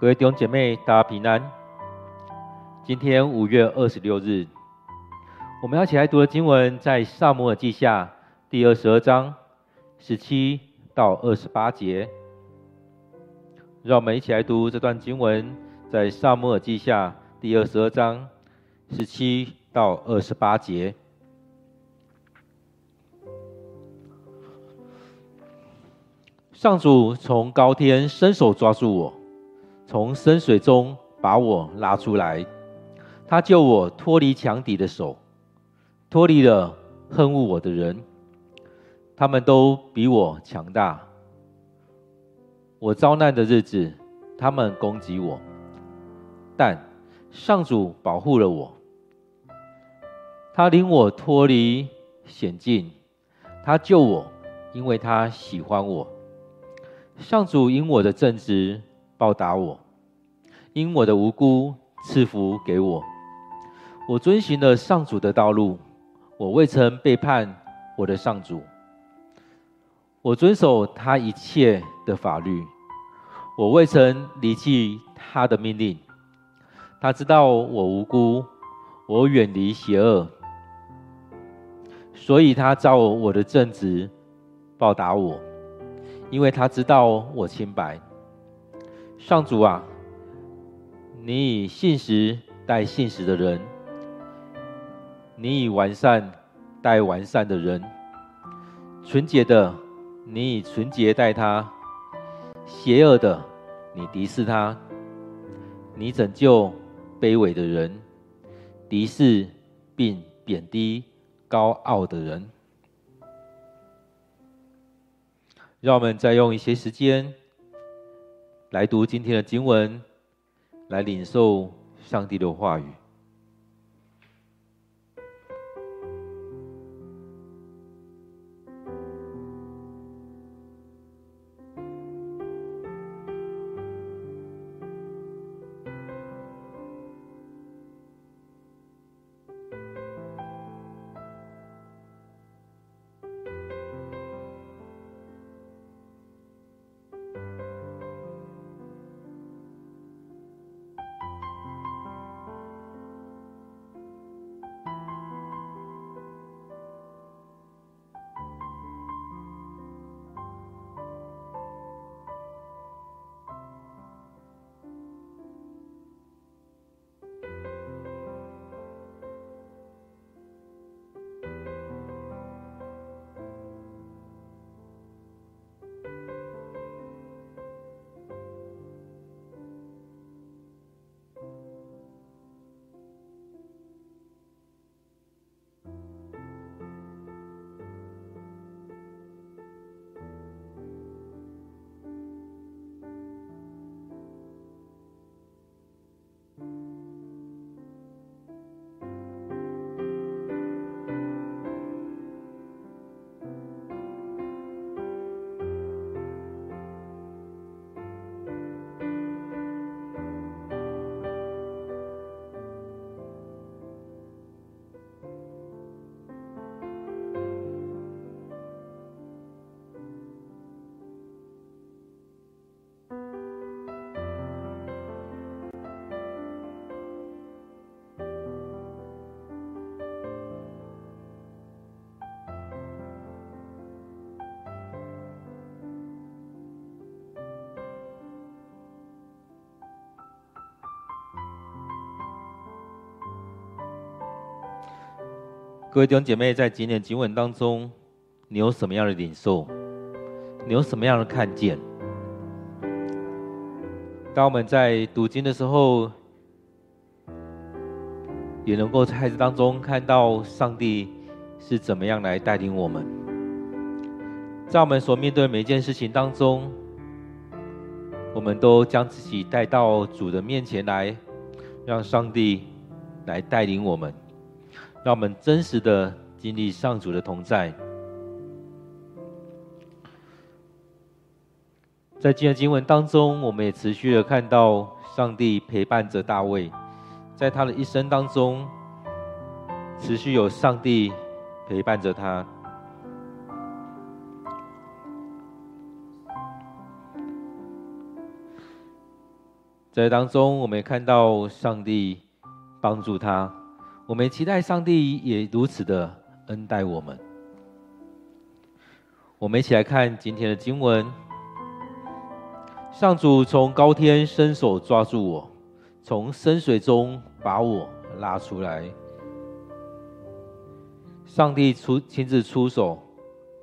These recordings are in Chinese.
各位弟兄姐妹，大家平安。今天五月二十六日，我们要一起来读的经文在《撒母耳记下》第二十二章十七到二十八节。让我们一起来读这段经文，在《撒母耳记下》第二十二章十七到二十八节。上主从高天伸手抓住我。从深水中把我拉出来，他救我脱离强敌的手，脱离了恨恶我的人。他们都比我强大。我遭难的日子，他们攻击我，但上主保护了我。他领我脱离险境，他救我，因为他喜欢我。上主因我的正直。报答我，因我的无辜赐福给我。我遵循了上主的道路，我未曾背叛我的上主。我遵守他一切的法律，我未曾离弃他的命令。他知道我无辜，我远离邪恶，所以他照我的正直报答我，因为他知道我清白。上主啊，你以信实待信实的人，你以完善待完善的人，纯洁的，你以纯洁待他；邪恶的，你敌视他。你拯救卑微的人，敌视并贬低高傲的人。让我们再用一些时间。来读今天的经文，来领受上帝的话语。各位弟兄姐妹，在今天经文当中，你有什么样的领受？你有什么样的看见？当我们在读经的时候，也能够在孩子当中看到上帝是怎么样来带领我们。在我们所面对每一件事情当中，我们都将自己带到主的面前来，让上帝来带领我们。让我们真实的经历上主的同在。在今天的经文当中，我们也持续的看到上帝陪伴着大卫，在他的一生当中，持续有上帝陪伴着他。在当中，我们也看到上帝帮助他，我们期待上帝也如此的恩待我们。我们一起来看今天的经文：上主从高天伸手抓住我，从深水中把我拉出来。上帝出亲自出手，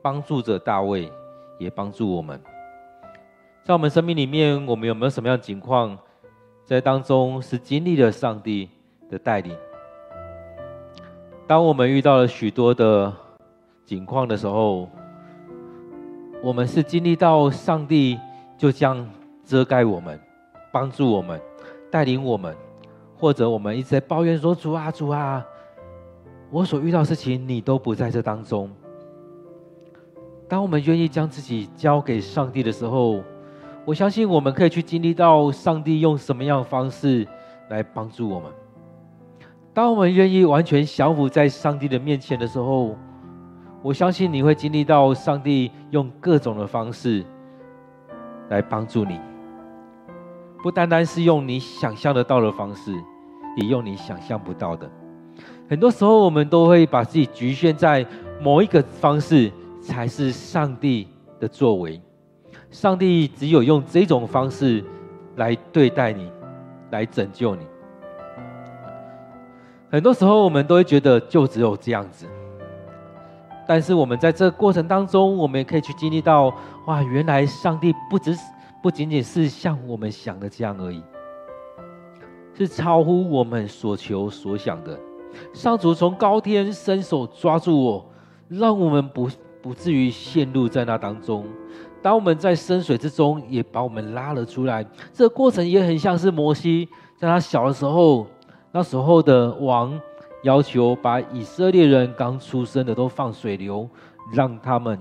帮助着大卫，也帮助我们。在我们生命里面，我们有没有什么样的情况，在当中是经历了上帝的带领？当我们遇到了许多的境况的时候，我们是经历到上帝就这样遮盖我们，帮助我们，带领我们，或者我们一直在抱怨说：“主啊，主啊。”我所遇到的事情，你都不在这当中。当我们愿意将自己交给上帝的时候，我相信我们可以去经历到上帝用什么样的方式来帮助我们。当我们愿意完全降服在上帝的面前的时候，我相信你会经历到上帝用各种的方式来帮助你，不单单是用你想象得到的方式，也用你想象不到的。很多时候，我们都会把自己局限在某一个方式才是上帝的作为。上帝只有用这种方式来对待你，来拯救你。很多时候，我们都会觉得就只有这样子。但是，我们在这过程当中，我们也可以去经历到：哇，原来上帝不只不仅仅是像我们想的这样而已，是超乎我们所求所想的。上主从高天伸手抓住我，让我们不不至于陷入在那当中。当我们在深水之中，也把我们拉了出来。这个过程也很像是摩西在他小的时候，那时候的王要求把以色列人刚出生的都放水流，让他们，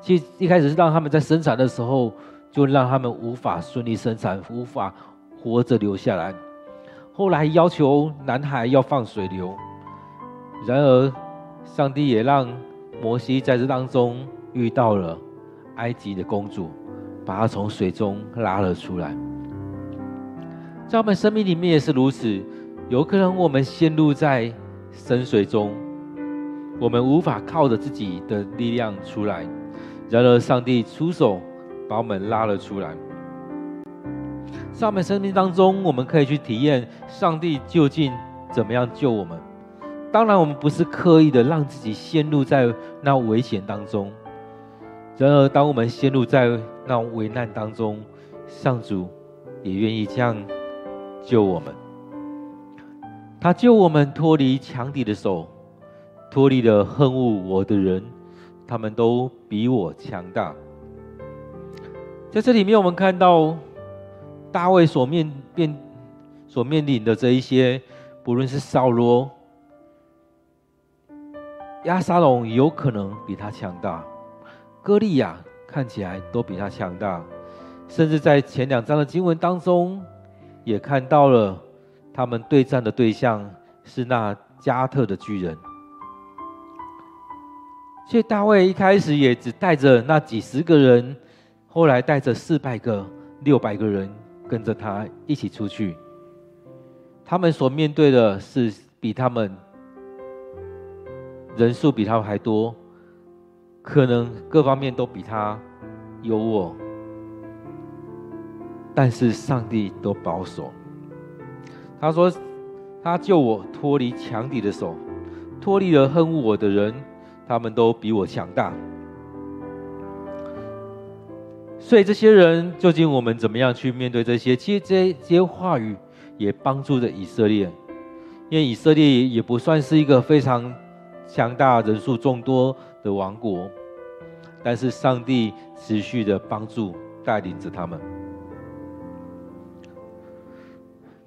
其实一开始是让他们在生产的时候，就让他们无法顺利生产，无法活着留下来。后来要求男孩要放水流，然而上帝也让摩西在这当中遇到了埃及的公主，把他从水中拉了出来。在我们生命里面也是如此，有可能我们陷入在深水中，我们无法靠着自己的力量出来，然而上帝出手把我们拉了出来。在我们生命当中，我们可以去体验上帝究竟怎么样救我们。当然，我们不是刻意的让自己陷入在那危险当中。然而，当我们陷入在那危难当中，上主也愿意这样救我们。他救我们脱离强敌的手，脱离了恨恶我的人，他们都比我强大。在这里面，我们看到。大卫所面面所面临的这一些，不论是扫罗、押沙龙，有可能比他强大；歌利亚看起来都比他强大，甚至在前两章的经文当中，也看到了他们对战的对象是那加特的巨人。所以大卫一开始也只带着那几十个人，后来带着四百个、六百个人。跟着他一起出去，他们所面对的是比他们人数比他们还多，可能各方面都比他优渥，但是上帝都保守。他说：“他救我脱离强敌的手，脱离了恨恶我的人，他们都比我强大。”所以这些人究竟我们怎么样去面对这些？其实这这些话语也帮助着以色列，因为以色列也不算是一个非常强大、人数众多的王国，但是上帝持续的帮助带领着他们。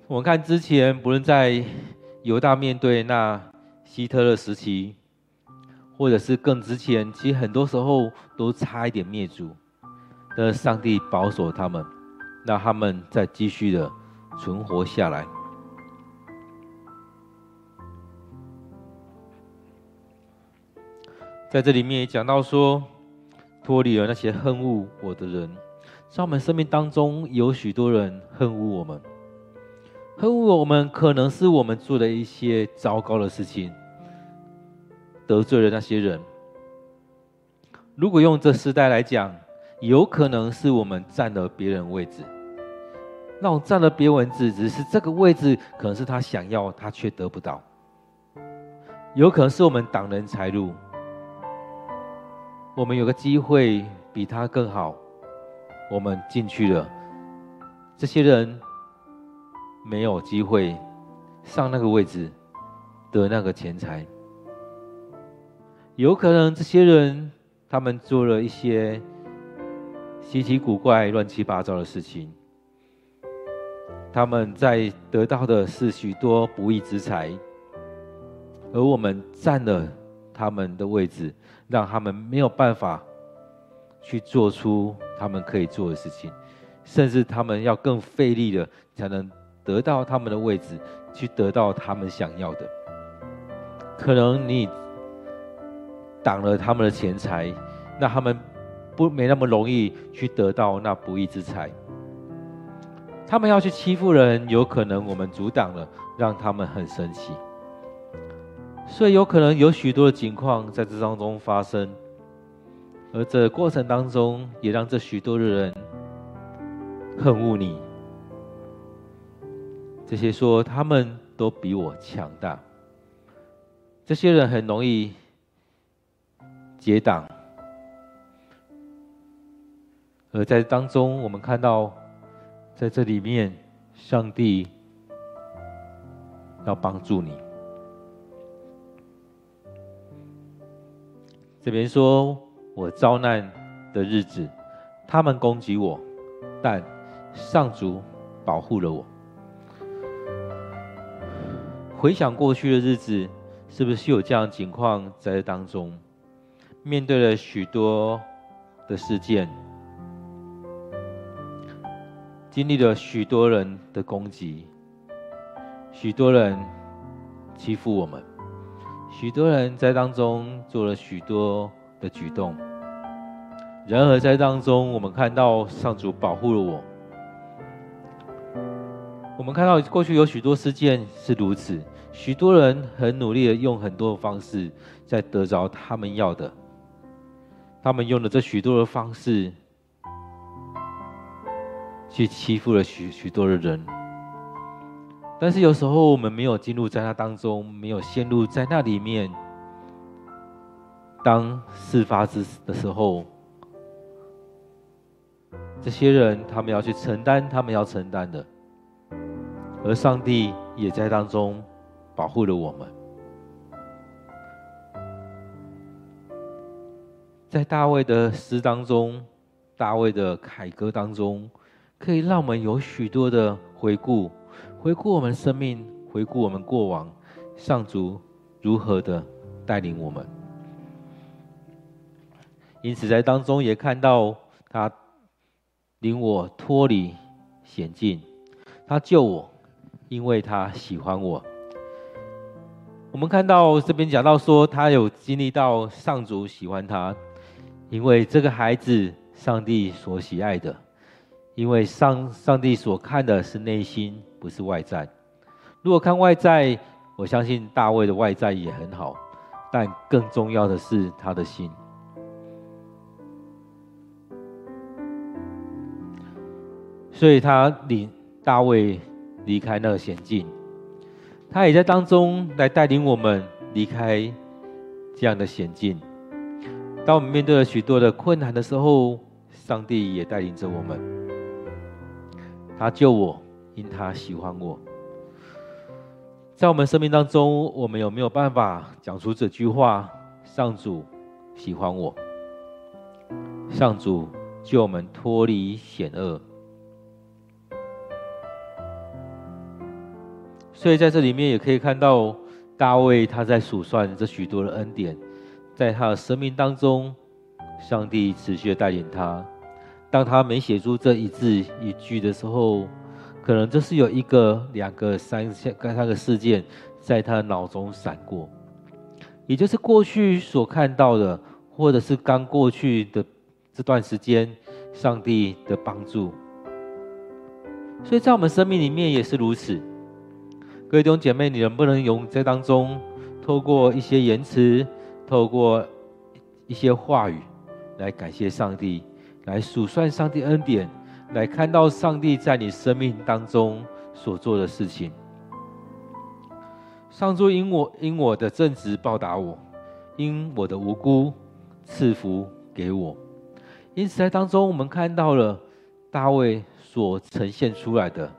我们看之前，不论在犹大面对那希特勒时期，或者是更之前，其实很多时候都差一点灭族。的上帝保守他们，让他们再继续的存活下来。在这里面也讲到说，脱离了那些恨恶我的人，在我们生命当中有许多人恨恶我们，恨我们可能是我们做的一些糟糕的事情，得罪了那些人。如果用这时代来讲，有可能是我们占了别人位置。那种占了别人位置，只是这个位置可能是他想要，他却得不到。有可能是我们挡人财路，我们有个机会比他更好，我们进去了，这些人没有机会上那个位置得那个钱财。有可能这些人他们做了一些稀奇古怪、乱七八糟的事情。他们在得到的是许多不义之财，而我们占了他们的位置，让他们没有办法去做出他们可以做的事情，甚至他们要更费力的才能得到他们的位置，去得到他们想要的。可能你挡了他们的钱财，那他们不没那么容易去得到那不义之财。他们要去欺负人，有可能我们阻挡了，让他们很生气。所以有可能有许多的情况在这当中发生，而这过程当中也让这许多的人恨恶你。这些说他们都比我强大，这些人很容易结党，而在当中我们看到。在这里面，上帝要帮助你。这边说，我遭难的日子，他们攻击我，但上主保护了我。回想过去的日子，是不是有这样情况在当中？面对了许多的事件。经历了许多人的攻击，许多人欺负我们，许多人在当中做了许多的举动。然而在当中，我们看到上主保护了我。我们看到过去有许多事件是如此，许多人很努力的用很多的方式在得着他们要的，他们用了这许多的方式。去欺负了许许多的人，但是有时候我们没有进入在那当中，没有陷入在那里面。当事发之的时候，这些人他们要去承担他们要承担的，而上帝也在当中保护了我们。在大卫的诗当中，大卫的凯歌当中。可以让我们有许多的回顾，回顾我们生命，回顾我们过往，上主如何的带领我们。因此，在当中也看到他领我脱离险境，他救我，因为他喜欢我。我们看到这边讲到说，他有经历到上主喜欢他，因为这个孩子，上帝所喜爱的。因为上上帝所看的是内心，不是外在。如果看外在，我相信大卫的外在也很好，但更重要的是他的心。所以他领大卫离开那个险境，他也在当中来带领我们离开这样的险境。当我们面对了许多的困难的时候，上帝也带领着我们。他救我，因他喜欢我。在我们生命当中，我们有没有办法讲出这句话？上主喜欢我，上主救我们脱离险恶。所以在这里面也可以看到，大卫他在数算这许多的恩典，在他的生命当中，上帝持续的带领他。当他没写出这一字一句的时候，可能就是有一个、两个、三个、三个事件在他脑中闪过，也就是过去所看到的，或者是刚过去的这段时间，上帝的帮助。所以在我们生命里面也是如此。各位弟兄姐妹，你能不能用在当中，透过一些言辞，透过一些话语，来感谢上帝，来数算上帝恩典，来看到上帝在你生命当中所做的事情。上主因我因我的正直报答我，因我的无辜赐福给我。因此，在当中我们看到了大卫所呈现出来的，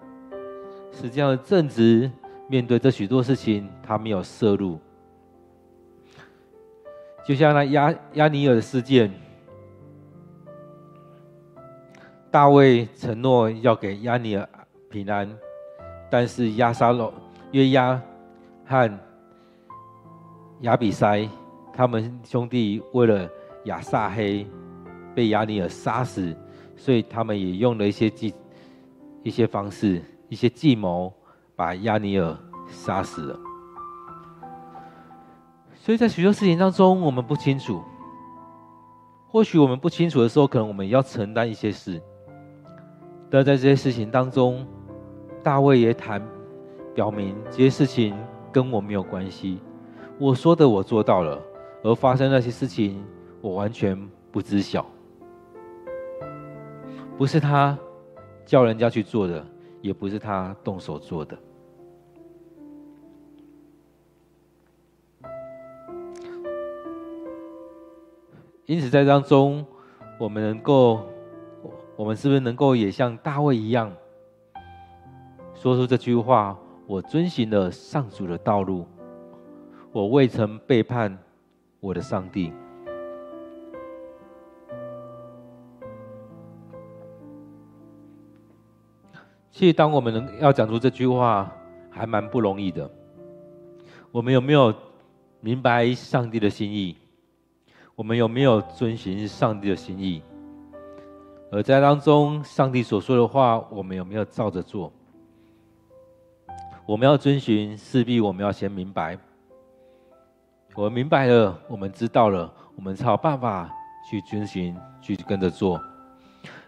是这样的正直。面对这许多事情，他没有涉入。就像那亚亚尼尔的事件，大卫承诺要给亚尼尔平安，但是亚沙罗、约押和亚比筛他们兄弟为了亚撒黑被押尼尔杀死，所以他们也用了一些计、一些方式、一些计谋。把亚尼尔杀死了，所以在许多事情当中，我们不清楚。或许我们不清楚的时候，可能我们要承担一些事。但在这些事情当中，大卫也谈表明这些事情跟我没有关系。我说的我做到了，而发生那些事情，我完全不知晓。不是他叫人家去做的，也不是他动手做的。因此，在当中，我们能够，我们是不是能够也像大卫一样，说出这句话：“我遵循了上主的道路，我未曾背叛我的上帝。”其实，当我们能要讲出这句话，还蛮不容易的。我们有没有明白上帝的心意？我们有没有遵循上帝的心意？而在当中，上帝所说的话，我们有没有照着做？我们要遵循，势必我们要先明白。我们明白了，我们知道了，我们才有办法去遵循，去跟着做。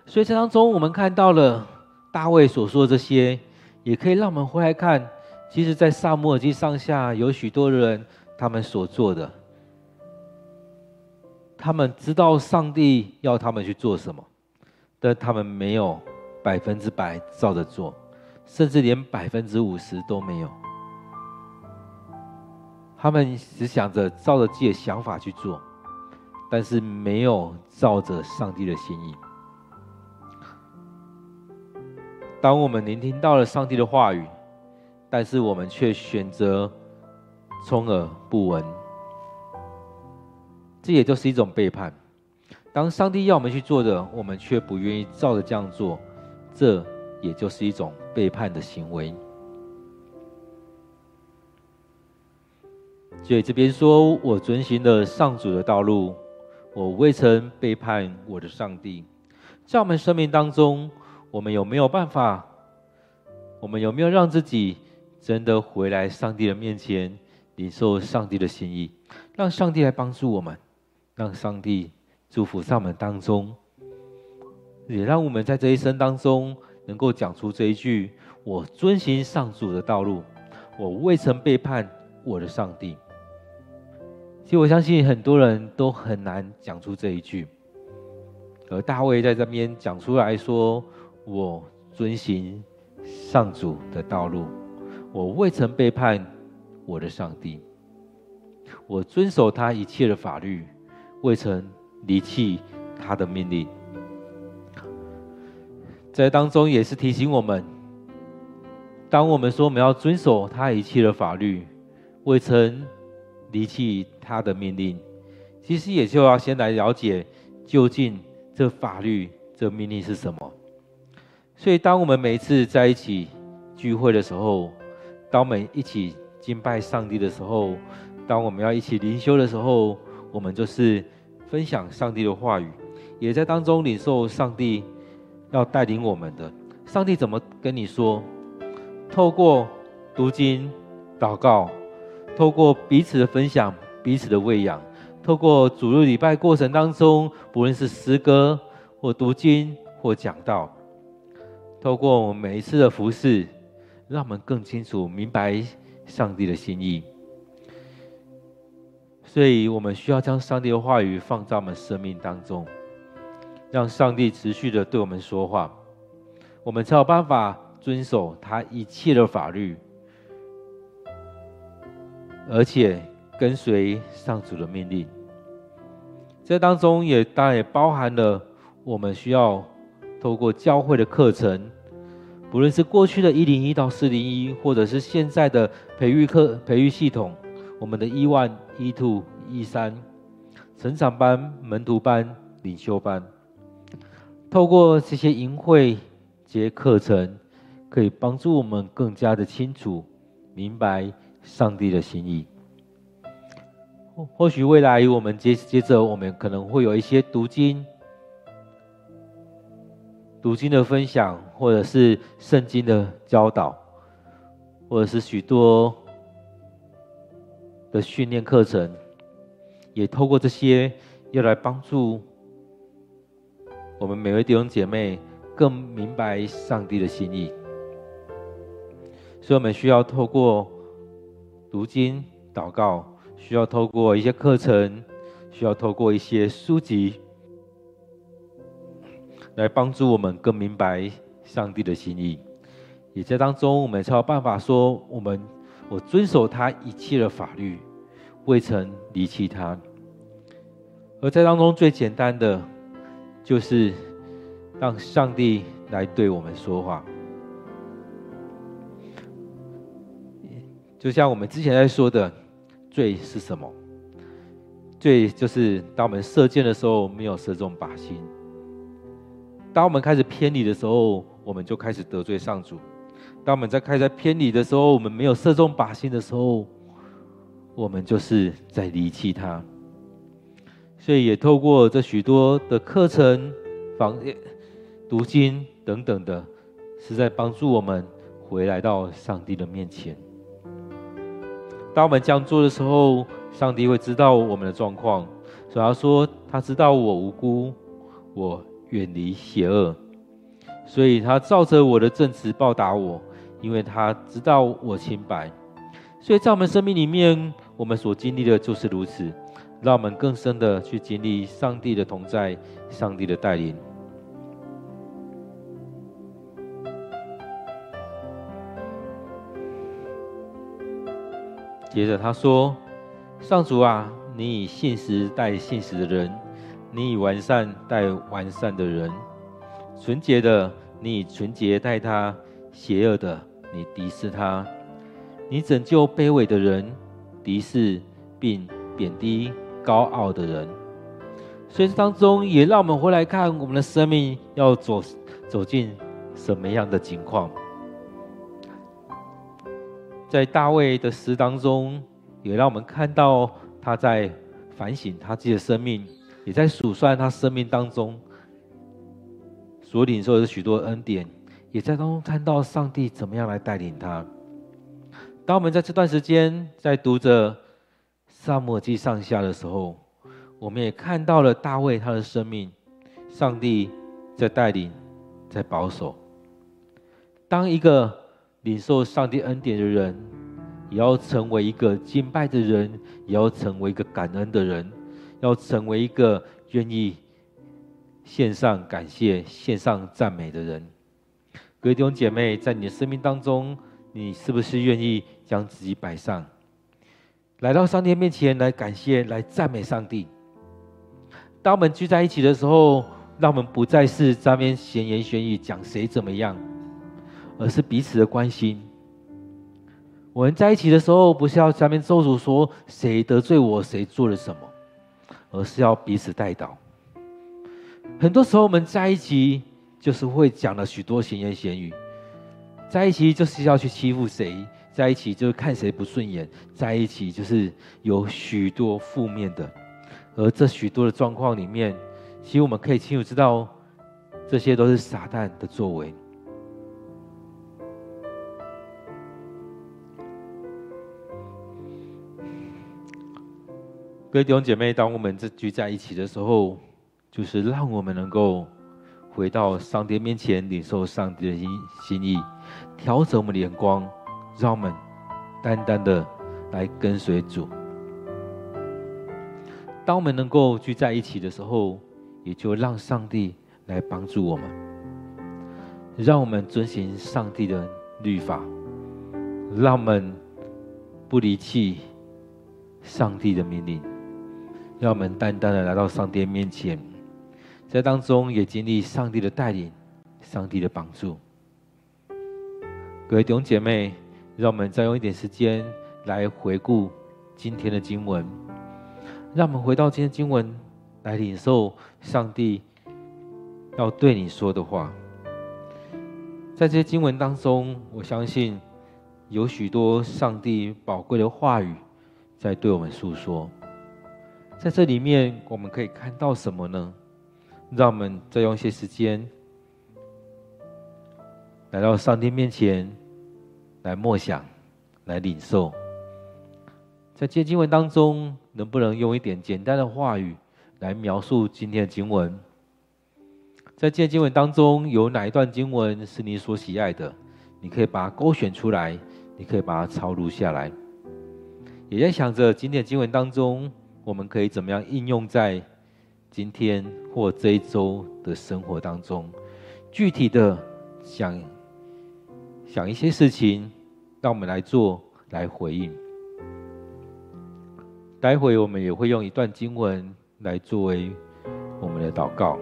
所以在当中，我们看到了大卫所说的这些，也可以让我们回来看，其实，在撒母耳记上下有许多人，他们所做的。他们知道上帝要他们去做什么，但他们没有百分之百照着做，甚至连百分之五十都没有。他们只想着照着自己的想法去做，但是没有照着上帝的心意。当我们聆听到了上帝的话语，但是我们却选择充耳不闻。这也就是一种背叛。当上帝要我们去做的，我们却不愿意照着这样做，这也就是一种背叛的行为。所以这边说，我遵循了上主的道路，我未曾背叛我的上帝。在我们生命当中，我们有没有办法？我们有没有让自己真的回来上帝的面前，领受上帝的心意，让上帝来帮助我们？让上帝祝福在我们当中，也让我们在这一生当中能够讲出这一句：“我遵行上主的道路，我未曾背叛我的上帝。”其实我相信很多人都很难讲出这一句，而大卫在这边讲出来说：“我遵行上主的道路，我未曾背叛我的上帝，我遵守他一切的法律。”未曾离弃他的命令，在当中也是提醒我们：当我们说我们要遵守他一切的法律，未曾离弃他的命令，其实也就要先来了解究竟这法律、这命令是什么。所以，当我们每一次在一起聚会的时候，当我们一起敬拜上帝的时候，当我们要一起灵修的时候，我们就是分享上帝的话语，也在当中领受上帝要带领我们的。上帝怎么跟你说？透过读经、祷告，透过彼此的分享、彼此的喂养，透过主日礼拜过程当中，不论是诗歌或读经或讲道，透过我们每一次的服事，让我们更清楚明白上帝的心意。所以我们需要将上帝的话语放在我们生命当中，让上帝持续的对我们说话，我们才有办法遵守他一切的法律，而且跟随上主的命令。这当中也当然也包含了我们需要透过教会的课程，不论是过去的一零一到四零一，或者是现在的培育课培育系统。我们的 E1、E2、E3，成长班、门徒班、领袖班，透过这些营会、这些课程，可以帮助我们更加的清楚明白上帝的心意。或许未来我们接接着，我们可能会有一些读经、读经的分享，或者是圣经的教导，或者是许多。的训练课程，也透过这些，要来帮助我们每位弟兄姐妹更明白上帝的心意。所以，我们需要透过读经、祷告，需要透过一些课程，需要透过一些书籍，来帮助我们更明白上帝的心意。也在当中，我们才有办法说我们。我遵守他一切的法律，未曾离弃他。而在当中最简单的，就是让上帝来对我们说话。就像我们之前在说的，罪是什么？罪就是当我们射箭的时候没有射中靶心。当我们开始偏离的时候，我们就开始得罪上主。当我们在开在偏离的时候，我们没有射中靶心的时候，我们就是在离弃他。所以也透过这许多的课程、访读经等等的，是在帮助我们回来到上帝的面前。当我们这样做的时候，上帝会知道我们的状况，所以他说他知道我无辜，我远离邪恶，所以他照着我的正直报答我。因为他知道我清白，所以在我们生命里面，我们所经历的就是如此，让我们更深的去经历上帝的同在，上帝的带领。接着他说：“上主啊，你以信实待信实的人，你以完善待完善的人，纯洁的你以纯洁待他，邪恶的。”你敌视他，你拯救卑微的人，敌视并贬低高傲的人。所以当中也让我们回来看我们的生命要走走进什么样的情况。在大卫的诗当中，也让我们看到他在反省他自己的生命，也在数算他生命当中所领受的许多恩典。也在当中看到上帝怎么样来带领他。当我们在这段时间在读着撒母记上下的时候，我们也看到了大卫他的生命，上帝在带领，在保守。当一个领受上帝恩典的人，也要成为一个敬拜的人，也要成为一个感恩的人，要成为一个愿意献上感谢、献上赞美的人。各位弟兄姐妹，在你的生命当中，你是不是愿意将自己摆上，来到上帝面前来感谢、来赞美上帝？当我们聚在一起的时候，让我们不再是在那边闲言闲语讲谁怎么样，而是彼此的关心。我们在一起的时候，不是要在那边咒诅说谁得罪我、谁做了什么，而是要彼此代祷。很多时候，我们在一起。就是会讲了许多闲言闲语，在一起就是要去欺负谁，在一起就是看谁不顺眼，在一起就是有许多负面的，而这许多的状况里面，其实我们可以清楚知道，这些都是撒旦的作为。各位弟兄姐妹，当我们这聚在一起的时候，就是让我们能够。回到上帝面前，领受上帝的心心意，调整我们的眼光，让我们单单的来跟随主。当我们能够聚在一起的时候，也就让上帝来帮助我们，让我们遵行上帝的律法，让我们不离弃上帝的命令，让我们单单的来到上帝面前，在当中也经历上帝的带领、上帝的帮助。各位弟兄姐妹，让我们再用一点时间来回顾今天的经文。让我们回到今天经文，来领受上帝要对你说的话。在这些经文当中，我相信有许多上帝宝贵的话语在对我们诉说。在这里面，我们可以看到什么呢？让我们再用一些时间来到上帝面前，来默想，来领受。在这经文当中，能不能用一点简单的话语来描述今天的经文？在这经文当中，有哪一段经文是你所喜爱的？你可以把它勾选出来，你可以把它抄录下来。也在想着今天的经文当中，我们可以怎么样应用在今天或这一周的生活当中？具体的想想一些事情，让我们来做，来回应。待会我们也会用一段经文来作为我们的祷告。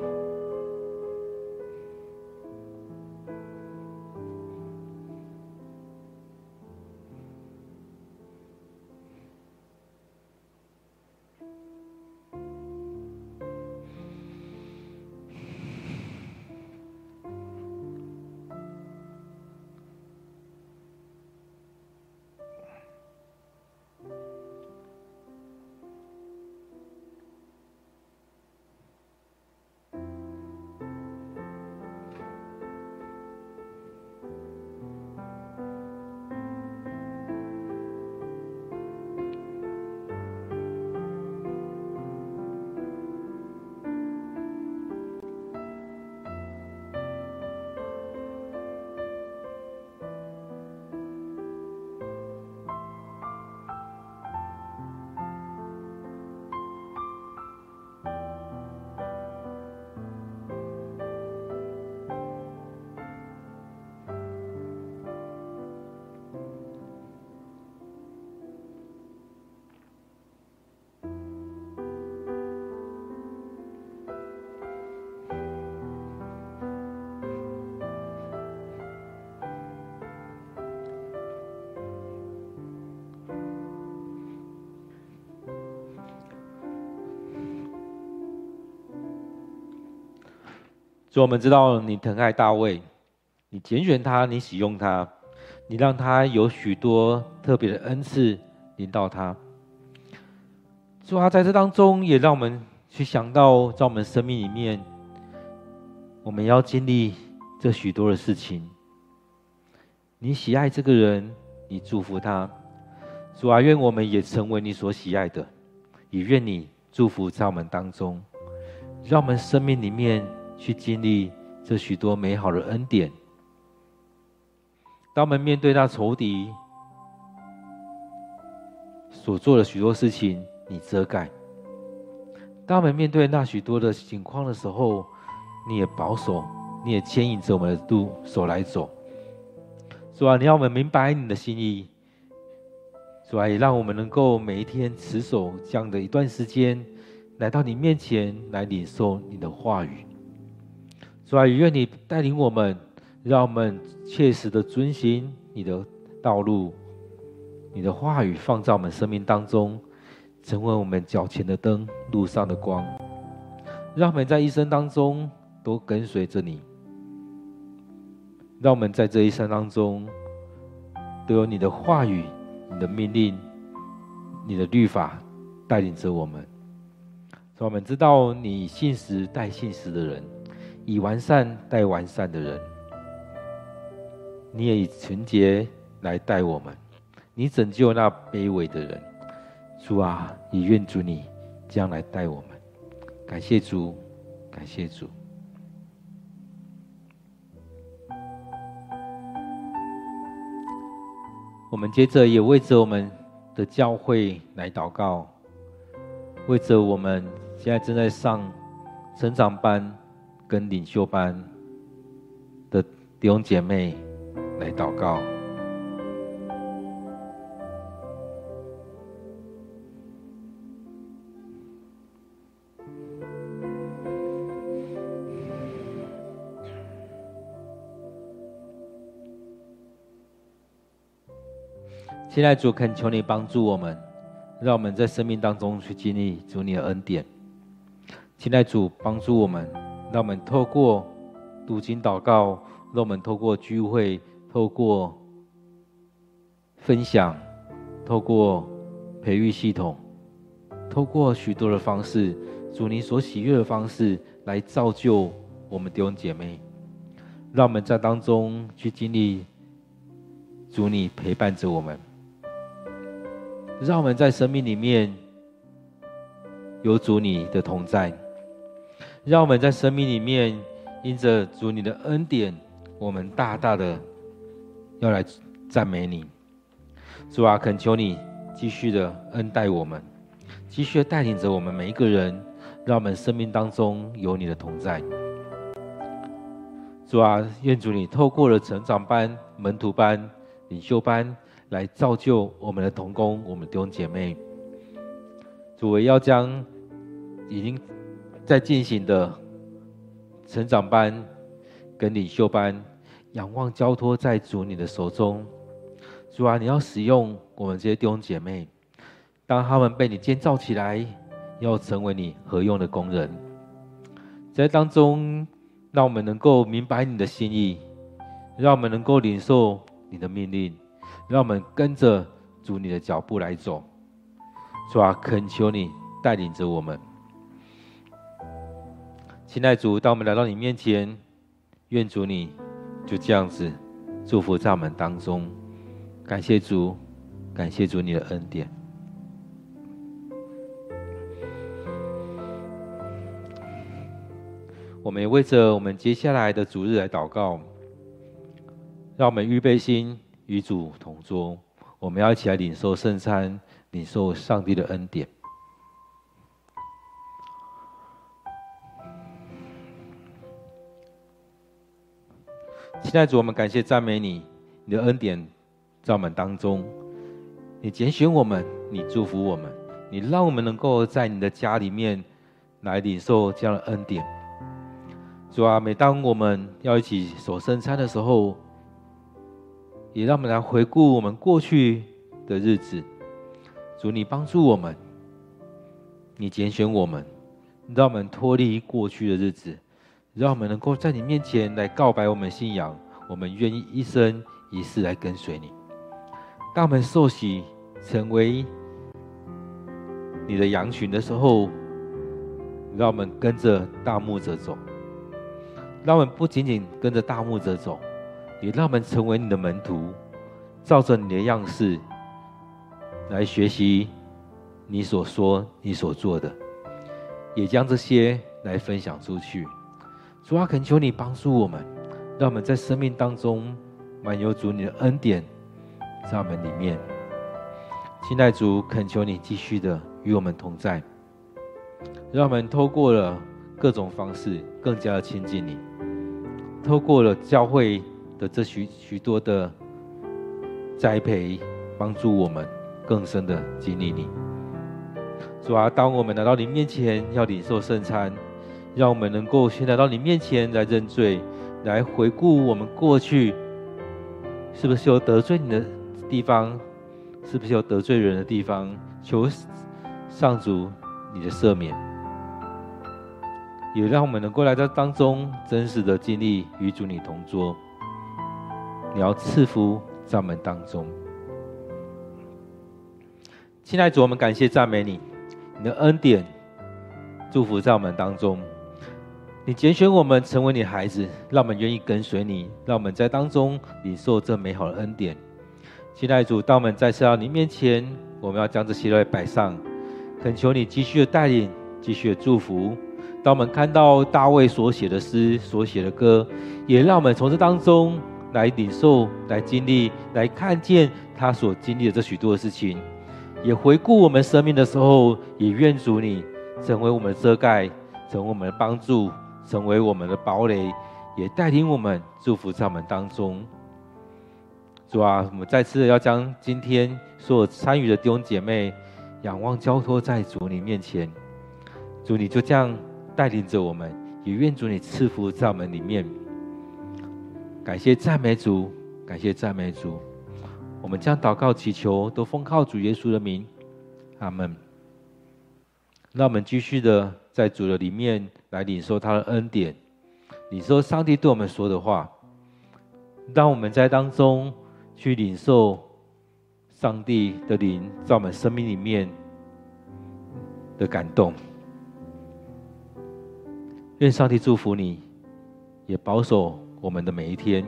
所以我们知道你疼爱大卫，你拣选他，你使用他，你让他有许多特别的恩赐临到他。主啊，在这当中也让我们去想到，在我们生命里面，我们要经历这许多的事情。你喜爱这个人，你祝福他。主啊，愿我们也成为你所喜爱的，也愿你祝福在我们当中，让我们生命里面。去经历这许多美好的恩典。当我们面对那仇敌所做的许多事情，你遮盖；当我们面对那许多的情况的时候，你也保守，你也牵引着我们的路手来走。主啊，你让我们明白你的心意。主啊，也让我们能够每一天持守这样的一段时间，来到你面前来领受你的话语。主啊，愿你带领我们，让我们切实的遵行你的道路，你的话语放在我们生命当中，成为我们脚前的灯，路上的光。让我们在一生当中都跟随着你，让我们在这一生当中都有你的话语、你的命令、你的律法带领着我们。让我们知道你信实带信实的人。以完善待完善的人，你也以纯洁来待我们。你拯救那卑微的人，主啊，也愿主你将来待我们。感谢主，感谢主。我们接着也为着我们的教会来祷告，为着我们现在正在上成长班跟领袖班的弟兄姐妹来祷告。现在主恳求你帮助我们，让我们在生命当中去经历主你的恩典。现在主帮助我们，让我们透过读经祷告，让我们透过聚会、透过分享、透过培育系统、透过许多的方式，主你所喜悦的方式来造就我们弟兄姐妹，让我们在当中去经历主你陪伴着我们。让我们在生命里面有主你的同在，让我们在生命里面因着主你的恩典，我们大大的要来赞美你。主啊，恳求你继续的恩待我们，继续的带领着我们每一个人，让我们生命当中有你的同在。主啊，愿主你透过了成长班、门徒班、领袖班。来造就我们的同工，我们的弟兄姐妹。主，我要将已经在进行的成长班跟领袖班，仰望交托在主你的手中。主啊，你要使用我们这些弟兄姐妹，当他们被你建造起来，要成为你合用的工人。在当中，让我们能够明白你的心意，让我们能够领受你的命令。让我们跟着主你的脚步来走，主啊，恳求你带领着我们。亲爱主，当我们来到你面前，愿主你就这样子祝福在我们当中。感谢主，感谢主你的恩典。我们也为着我们接下来的主日来祷告，让我们预备心。与主同桌，我们要一起来领受圣餐，领受上帝的恩典。亲爱的主，我们感谢赞美你，你的恩典在我们当中，你拣选我们，你祝福我们，你让我们能够在你的家里面来领受这样的恩典。主啊，每当我们要一起守圣餐的时候，也让我们来回顾我们过去的日子，主你帮助我们，你拣选我们，让我们脱离过去的日子，让我们能够在你面前来告白我们信仰，我们愿意一生一世来跟随你。当我们受洗成为你的羊群的时候，让我们跟着大牧者走，让我们不仅仅跟着大牧者走。也让我们成为你的门徒，照着你的样式来学习你所说、你所做的，也将这些来分享出去。主啊，恳求你帮助我们，让我们在生命当中满有主你的恩典在我们里面。亲爱主，恳求你继续的与我们同在，让我们透过了各种方式更加的亲近你，透过了教会。的这许许多的栽培，帮助我们更深的经历你。主啊，当我们来到你面前要领受圣餐，让我们能够先来到你面前来认罪，来回顾我们过去是不是有得罪你的地方，是不是有得罪人的地方，求上主你的赦免，也让我们能够来到当中真实的经历与主你同桌。你要赐福在我们当中，亲爱的主，我们感谢赞美你，你的恩典祝福在我们当中。你拣选我们成为你孩子，让我们愿意跟随你，让我们在当中领受这美好的恩典。亲爱的主，当我们再次到你面前，我们要将这些来摆上，恳求你继续的带领，继续的祝福。当我们看到大卫所写的诗、所写的歌，也让我们从这当中。来领受、来经历、来看见他所经历的这许多的事情，也回顾我们生命的时候，也愿主你成为我们的遮盖，成为我们的帮助，成为我们的堡垒，也带领我们祝福在我们当中。主啊，我们再次要将今天所有参与的弟兄姐妹仰望交托在主你面前，主你就这样带领着我们，也愿主你赐福在我们里面。感谢赞美主，感谢赞美主。我们将祷告祈求都奉靠主耶稣的名，阿门。让我们继续的在主的里面来领受他的恩典，领受上帝对我们说的话。让我们在当中去领受上帝的灵在我们生命里面的感动。愿上帝祝福你，也保守。我们的每一天，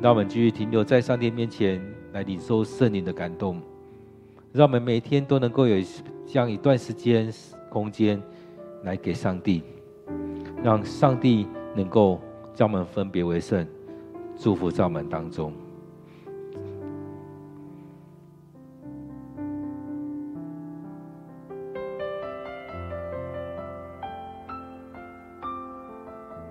让我们继续停留在上帝面前来领受圣灵的感动，让我们每一天都能够有这样一段时间、空间来给上帝，让上帝能够将我们分别为圣，祝福在我们当中。